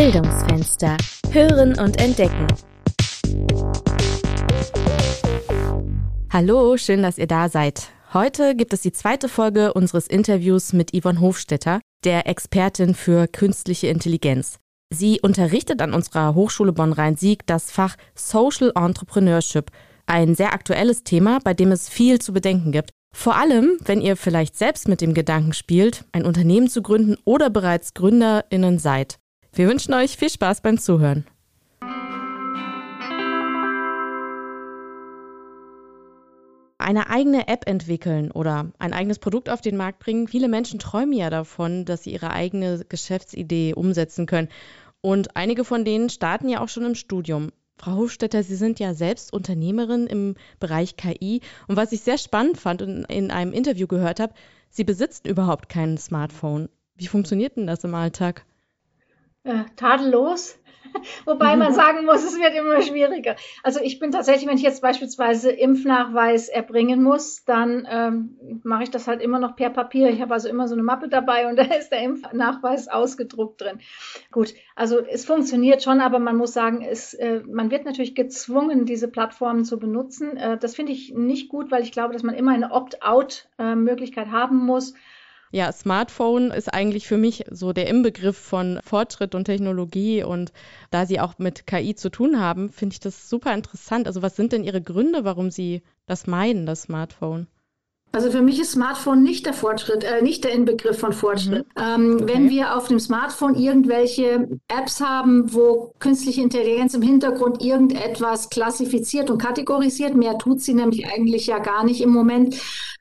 Bildungsfenster. Hören und entdecken. Hallo, schön, dass ihr da seid. Heute gibt es die zweite Folge unseres Interviews mit Yvonne Hofstetter, der Expertin für künstliche Intelligenz. Sie unterrichtet an unserer Hochschule Bonn-Rhein-Sieg das Fach Social Entrepreneurship, ein sehr aktuelles Thema, bei dem es viel zu bedenken gibt. Vor allem, wenn ihr vielleicht selbst mit dem Gedanken spielt, ein Unternehmen zu gründen oder bereits Gründerinnen seid. Wir wünschen euch viel Spaß beim Zuhören. Eine eigene App entwickeln oder ein eigenes Produkt auf den Markt bringen. Viele Menschen träumen ja davon, dass sie ihre eigene Geschäftsidee umsetzen können. Und einige von denen starten ja auch schon im Studium. Frau Hofstetter, Sie sind ja selbst Unternehmerin im Bereich KI. Und was ich sehr spannend fand und in einem Interview gehört habe, Sie besitzen überhaupt kein Smartphone. Wie funktioniert denn das im Alltag? Äh, tadellos. Wobei man sagen muss, es wird immer schwieriger. Also ich bin tatsächlich, wenn ich jetzt beispielsweise Impfnachweis erbringen muss, dann ähm, mache ich das halt immer noch per Papier. Ich habe also immer so eine Mappe dabei und da ist der Impfnachweis ausgedruckt drin. Gut, also es funktioniert schon, aber man muss sagen, es, äh, man wird natürlich gezwungen, diese Plattformen zu benutzen. Äh, das finde ich nicht gut, weil ich glaube, dass man immer eine Opt-out-Möglichkeit äh, haben muss. Ja, Smartphone ist eigentlich für mich so der Inbegriff von Fortschritt und Technologie. Und da Sie auch mit KI zu tun haben, finde ich das super interessant. Also was sind denn Ihre Gründe, warum Sie das meinen, das Smartphone? Also für mich ist Smartphone nicht der Fortschritt, äh, nicht der Inbegriff von Fortschritt. Mhm. Ähm, okay. Wenn wir auf dem Smartphone irgendwelche Apps haben, wo künstliche Intelligenz im Hintergrund irgendetwas klassifiziert und kategorisiert, mehr tut sie nämlich eigentlich ja gar nicht im Moment,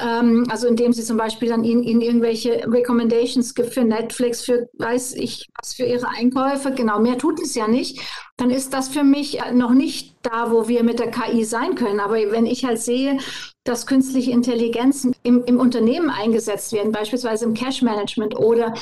also indem sie zum Beispiel dann ihnen, ihnen irgendwelche Recommendations gibt für Netflix, für weiß ich was für ihre Einkäufe, genau, mehr tut es ja nicht, dann ist das für mich noch nicht da, wo wir mit der KI sein können. Aber wenn ich halt sehe, dass künstliche Intelligenzen im, im Unternehmen eingesetzt werden, beispielsweise im Cash-Management oder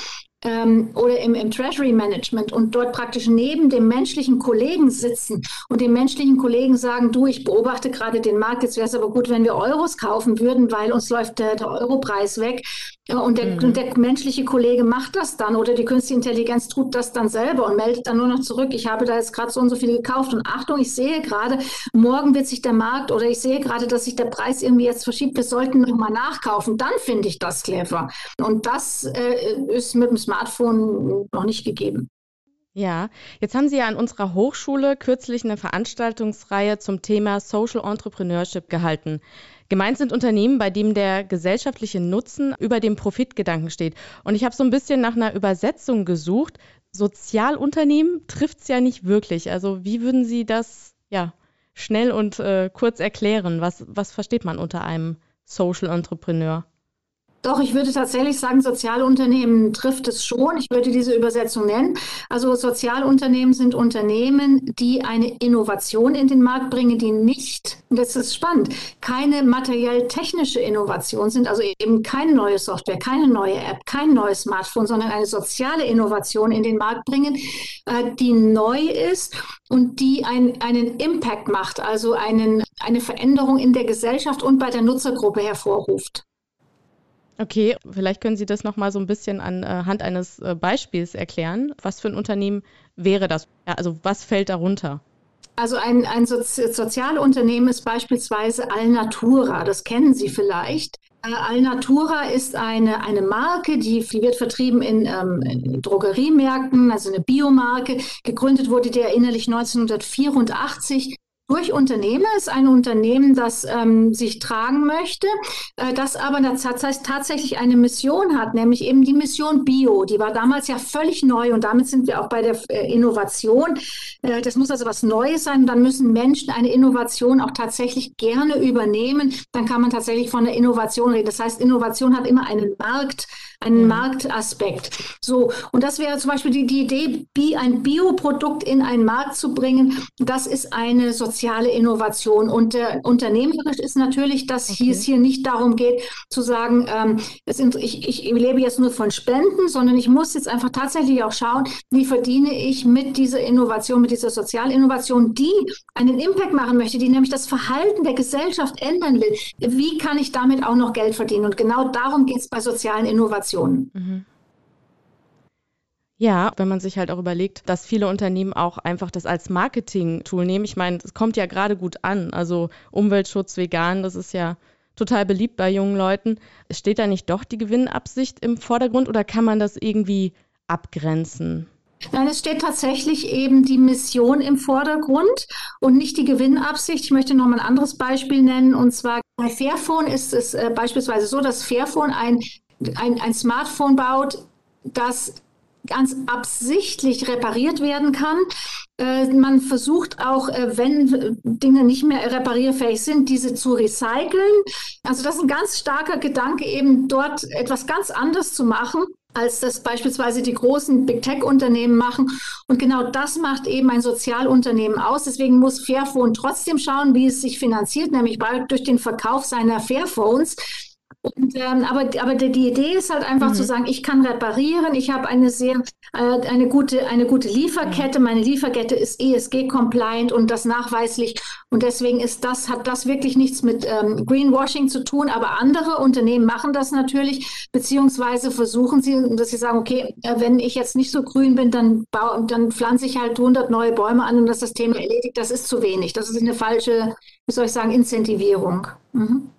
ähm, oder im, im Treasury Management und dort praktisch neben dem menschlichen Kollegen sitzen und dem menschlichen Kollegen sagen, du, ich beobachte gerade den Markt, jetzt wäre es aber gut, wenn wir Euros kaufen würden, weil uns läuft der, der Europreis weg. Und der, mhm. und der, menschliche Kollege macht das dann oder die künstliche Intelligenz tut das dann selber und meldet dann nur noch zurück, ich habe da jetzt gerade so und so viel gekauft und Achtung, ich sehe gerade, morgen wird sich der Markt oder ich sehe gerade, dass sich der Preis irgendwie jetzt verschiebt, wir sollten nochmal nachkaufen, dann finde ich das clever. Und das äh, ist mit dem Smartphone noch nicht gegeben. Ja, jetzt haben Sie ja an unserer Hochschule kürzlich eine Veranstaltungsreihe zum Thema Social Entrepreneurship gehalten. Gemeint sind Unternehmen, bei denen der gesellschaftliche Nutzen über dem Profitgedanken steht. Und ich habe so ein bisschen nach einer Übersetzung gesucht. Sozialunternehmen trifft es ja nicht wirklich. Also wie würden Sie das ja schnell und äh, kurz erklären? Was, was versteht man unter einem Social Entrepreneur? Doch, ich würde tatsächlich sagen, Sozialunternehmen trifft es schon. Ich würde diese Übersetzung nennen. Also Sozialunternehmen sind Unternehmen, die eine Innovation in den Markt bringen, die nicht, das ist spannend, keine materiell-technische Innovation sind, also eben keine neue Software, keine neue App, kein neues Smartphone, sondern eine soziale Innovation in den Markt bringen, äh, die neu ist und die ein, einen Impact macht, also einen, eine Veränderung in der Gesellschaft und bei der Nutzergruppe hervorruft. Okay, vielleicht können Sie das noch mal so ein bisschen anhand eines äh, Beispiels erklären. Was für ein Unternehmen wäre das? Also was fällt darunter? Also ein, ein Sozi Sozialunternehmen ist beispielsweise Alnatura. Das kennen Sie vielleicht. Äh, Alnatura ist eine, eine Marke, die, die wird vertrieben in, ähm, in Drogeriemärkten, also eine Biomarke. Gegründet wurde der innerlich 1984 durch Unternehmer ist ein Unternehmen, das ähm, sich tragen möchte, äh, das aber das heißt, tatsächlich eine Mission hat, nämlich eben die Mission Bio. Die war damals ja völlig neu und damit sind wir auch bei der äh, Innovation. Äh, das muss also was Neues sein. Dann müssen Menschen eine Innovation auch tatsächlich gerne übernehmen. Dann kann man tatsächlich von der Innovation reden. Das heißt, Innovation hat immer einen Markt einen mhm. Marktaspekt. So, und das wäre zum Beispiel die, die Idee, ein Bioprodukt in einen Markt zu bringen. Das ist eine soziale Innovation. Und äh, unternehmerisch ist natürlich, dass okay. es hier nicht darum geht, zu sagen, ähm, sind, ich, ich lebe jetzt nur von Spenden, sondern ich muss jetzt einfach tatsächlich auch schauen, wie verdiene ich mit dieser Innovation, mit dieser Sozialinnovation, die einen Impact machen möchte, die nämlich das Verhalten der Gesellschaft ändern will. Wie kann ich damit auch noch Geld verdienen? Und genau darum geht es bei sozialen Innovationen. Mhm. Ja, wenn man sich halt auch überlegt, dass viele Unternehmen auch einfach das als Marketing-Tool nehmen. Ich meine, es kommt ja gerade gut an. Also Umweltschutz, vegan, das ist ja total beliebt bei jungen Leuten. Steht da nicht doch die Gewinnabsicht im Vordergrund oder kann man das irgendwie abgrenzen? Nein, es steht tatsächlich eben die Mission im Vordergrund und nicht die Gewinnabsicht. Ich möchte noch mal ein anderes Beispiel nennen. Und zwar bei Fairphone ist es äh, beispielsweise so, dass Fairphone ein, ein, ein Smartphone baut, das ganz absichtlich repariert werden kann. Äh, man versucht auch, äh, wenn Dinge nicht mehr reparierfähig sind, diese zu recyceln. Also das ist ein ganz starker Gedanke, eben dort etwas ganz anderes zu machen als das beispielsweise die großen Big Tech-Unternehmen machen. Und genau das macht eben ein Sozialunternehmen aus. Deswegen muss Fairphone trotzdem schauen, wie es sich finanziert, nämlich durch den Verkauf seiner Fairphones. Und, ähm, aber, aber die, Idee ist halt einfach mhm. zu sagen, ich kann reparieren, ich habe eine sehr äh, eine gute eine gute Lieferkette, meine Lieferkette ist ESG-compliant und das nachweislich und deswegen ist das hat das wirklich nichts mit ähm, Greenwashing zu tun, aber andere Unternehmen machen das natürlich beziehungsweise versuchen sie, dass sie sagen, okay, äh, wenn ich jetzt nicht so grün bin, dann baue, dann pflanze ich halt 100 neue Bäume an und das das Thema erledigt. Das ist zu wenig. Das ist eine falsche, wie soll ich sagen, Incentivierung. Mhm.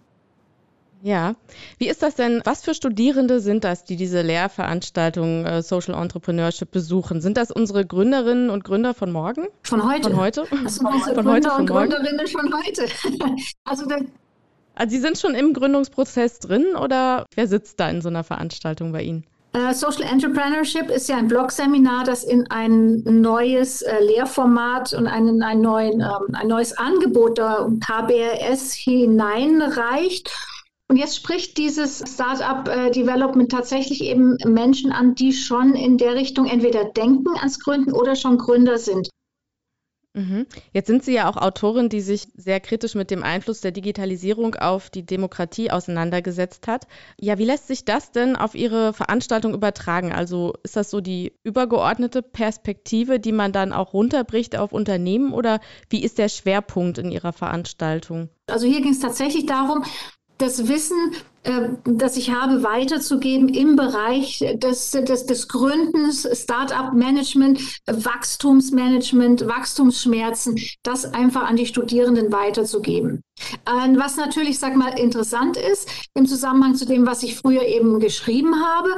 Ja, wie ist das denn? Was für Studierende sind das, die diese Lehrveranstaltung äh, Social Entrepreneurship besuchen? Sind das unsere Gründerinnen und Gründer von morgen? Von heute. Von heute? Also von, Gründer heute, von und morgen? Gründerinnen von heute. also, also Sie sind schon im Gründungsprozess drin oder wer sitzt da in so einer Veranstaltung bei Ihnen? Uh, Social Entrepreneurship ist ja ein Blog-Seminar, das in ein neues uh, Lehrformat und einen, ein, neuen, um, ein neues Angebot der HBRS hineinreicht. Und jetzt spricht dieses Startup äh, Development tatsächlich eben Menschen an, die schon in der Richtung entweder denken ans Gründen oder schon Gründer sind. Mhm. Jetzt sind Sie ja auch Autorin, die sich sehr kritisch mit dem Einfluss der Digitalisierung auf die Demokratie auseinandergesetzt hat. Ja, wie lässt sich das denn auf Ihre Veranstaltung übertragen? Also ist das so die übergeordnete Perspektive, die man dann auch runterbricht auf Unternehmen oder wie ist der Schwerpunkt in Ihrer Veranstaltung? Also hier ging es tatsächlich darum, das Wissen, äh, das ich habe, weiterzugeben im Bereich des, des, des Gründens, Start-up-Management, Wachstumsmanagement, Wachstumsschmerzen, das einfach an die Studierenden weiterzugeben. Was natürlich, sag mal, interessant ist im Zusammenhang zu dem, was ich früher eben geschrieben habe,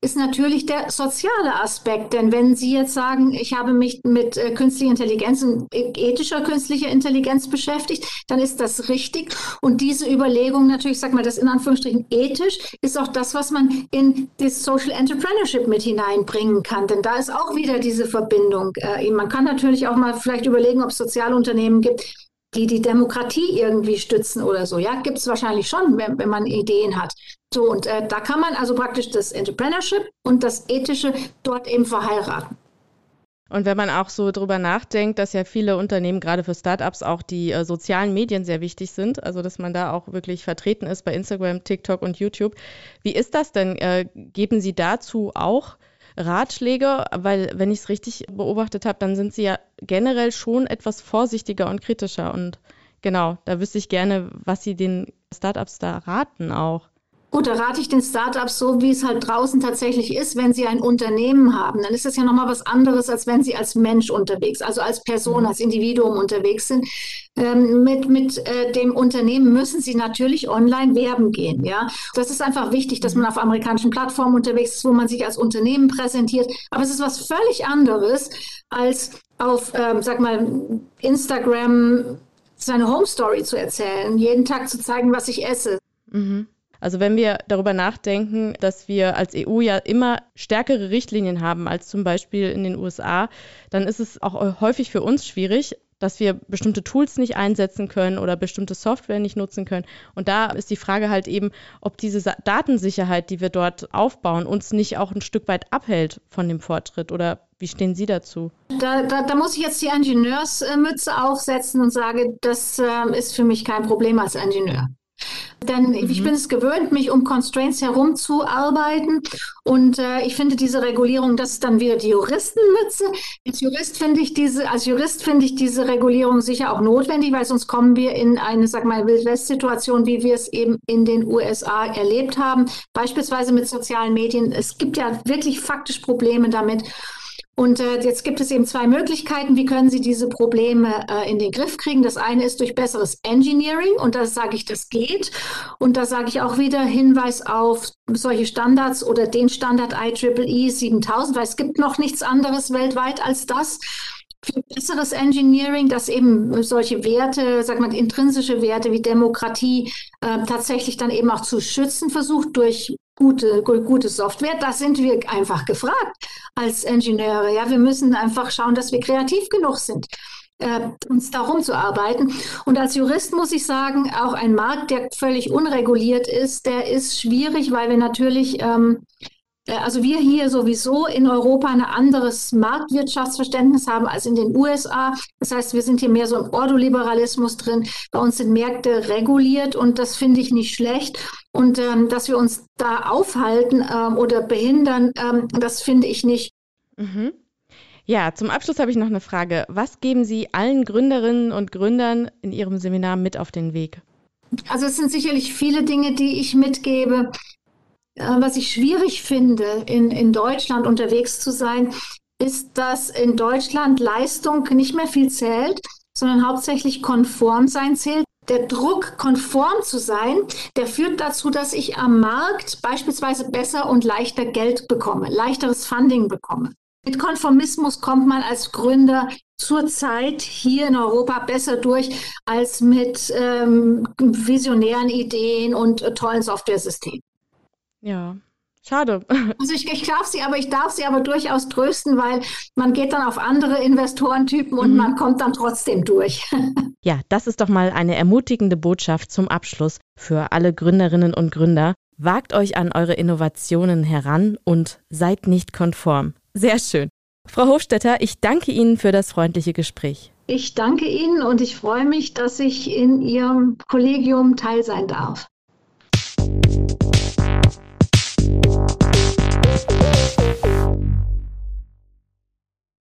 ist natürlich der soziale Aspekt. Denn wenn Sie jetzt sagen, ich habe mich mit äh, künstlicher Intelligenz und ethischer künstlicher Intelligenz beschäftigt, dann ist das richtig. Und diese Überlegung natürlich, sag mal, das in Anführungsstrichen ethisch, ist auch das, was man in das Social Entrepreneurship mit hineinbringen kann. Denn da ist auch wieder diese Verbindung. Äh, man kann natürlich auch mal vielleicht überlegen, ob es Sozialunternehmen gibt, die die Demokratie irgendwie stützen oder so. Ja, gibt es wahrscheinlich schon, wenn, wenn, man Ideen hat. So, und äh, da kann man also praktisch das Entrepreneurship und das Ethische dort eben verheiraten. Und wenn man auch so drüber nachdenkt, dass ja viele Unternehmen, gerade für Startups, auch die äh, sozialen Medien sehr wichtig sind, also dass man da auch wirklich vertreten ist bei Instagram, TikTok und YouTube. Wie ist das denn? Äh, geben Sie dazu auch Ratschläge, weil wenn ich es richtig beobachtet habe, dann sind sie ja generell schon etwas vorsichtiger und kritischer. Und genau, da wüsste ich gerne, was sie den Startups da raten auch. Gut, da rate ich den Startups so, wie es halt draußen tatsächlich ist, wenn sie ein Unternehmen haben. Dann ist das ja nochmal was anderes, als wenn sie als Mensch unterwegs, also als Person, mhm. als Individuum unterwegs sind. Ähm, mit mit äh, dem Unternehmen müssen sie natürlich online werben gehen. Ja, das ist einfach wichtig, dass man auf amerikanischen Plattformen unterwegs ist, wo man sich als Unternehmen präsentiert. Aber es ist was völlig anderes als auf, ähm, sag mal, Instagram seine Home Story zu erzählen, jeden Tag zu zeigen, was ich esse. Mhm. Also wenn wir darüber nachdenken, dass wir als EU ja immer stärkere Richtlinien haben als zum Beispiel in den USA, dann ist es auch häufig für uns schwierig, dass wir bestimmte Tools nicht einsetzen können oder bestimmte Software nicht nutzen können. Und da ist die Frage halt eben, ob diese Datensicherheit, die wir dort aufbauen, uns nicht auch ein Stück weit abhält von dem Fortschritt. Oder wie stehen Sie dazu? Da, da, da muss ich jetzt die Ingenieursmütze aufsetzen und sage, das äh, ist für mich kein Problem als Ingenieur. Denn mhm. ich bin es gewöhnt, mich um Constraints herumzuarbeiten. Und äh, ich finde diese Regulierung, das ist dann wieder die Juristenmütze. Als Jurist finde ich diese, als Jurist finde ich diese Regulierung sicher auch notwendig, weil sonst kommen wir in eine, sag mal, Wildwest-Situation, wie wir es eben in den USA erlebt haben. Beispielsweise mit sozialen Medien. Es gibt ja wirklich faktisch Probleme damit. Und äh, jetzt gibt es eben zwei Möglichkeiten, wie können Sie diese Probleme äh, in den Griff kriegen. Das eine ist durch besseres Engineering und da sage ich, das geht. Und da sage ich auch wieder Hinweis auf solche Standards oder den Standard IEEE 7000, weil es gibt noch nichts anderes weltweit als das für besseres Engineering, dass eben solche Werte, sag mal, intrinsische Werte wie Demokratie äh, tatsächlich dann eben auch zu schützen versucht durch gute, gute Software. Da sind wir einfach gefragt als Ingenieure. Ja, wir müssen einfach schauen, dass wir kreativ genug sind. Äh, uns darum zu arbeiten. Und als Jurist muss ich sagen, auch ein Markt, der völlig unreguliert ist, der ist schwierig, weil wir natürlich ähm, äh, also wir hier sowieso in Europa ein anderes Marktwirtschaftsverständnis haben als in den USA. Das heißt, wir sind hier mehr so im Ordoliberalismus drin. Bei uns sind Märkte reguliert und das finde ich nicht schlecht. Und ähm, dass wir uns da aufhalten ähm, oder behindern, ähm, das finde ich nicht. Mhm. Ja, zum Abschluss habe ich noch eine Frage. Was geben Sie allen Gründerinnen und Gründern in Ihrem Seminar mit auf den Weg? Also es sind sicherlich viele Dinge, die ich mitgebe. Äh, was ich schwierig finde, in, in Deutschland unterwegs zu sein, ist, dass in Deutschland Leistung nicht mehr viel zählt, sondern hauptsächlich konform sein zählt. Der Druck, konform zu sein, der führt dazu, dass ich am Markt beispielsweise besser und leichter Geld bekomme, leichteres Funding bekomme. Mit Konformismus kommt man als Gründer zurzeit hier in Europa besser durch als mit ähm, visionären Ideen und äh, tollen Softwaresystemen. Ja, Schade. Also ich, ich darf sie, aber ich darf sie aber durchaus trösten, weil man geht dann auf andere Investorentypen und mhm. man kommt dann trotzdem durch. Ja, das ist doch mal eine ermutigende Botschaft zum Abschluss für alle Gründerinnen und Gründer. Wagt euch an eure Innovationen heran und seid nicht konform. Sehr schön. Frau Hofstetter, ich danke Ihnen für das freundliche Gespräch. Ich danke Ihnen und ich freue mich, dass ich in Ihrem Kollegium teil sein darf.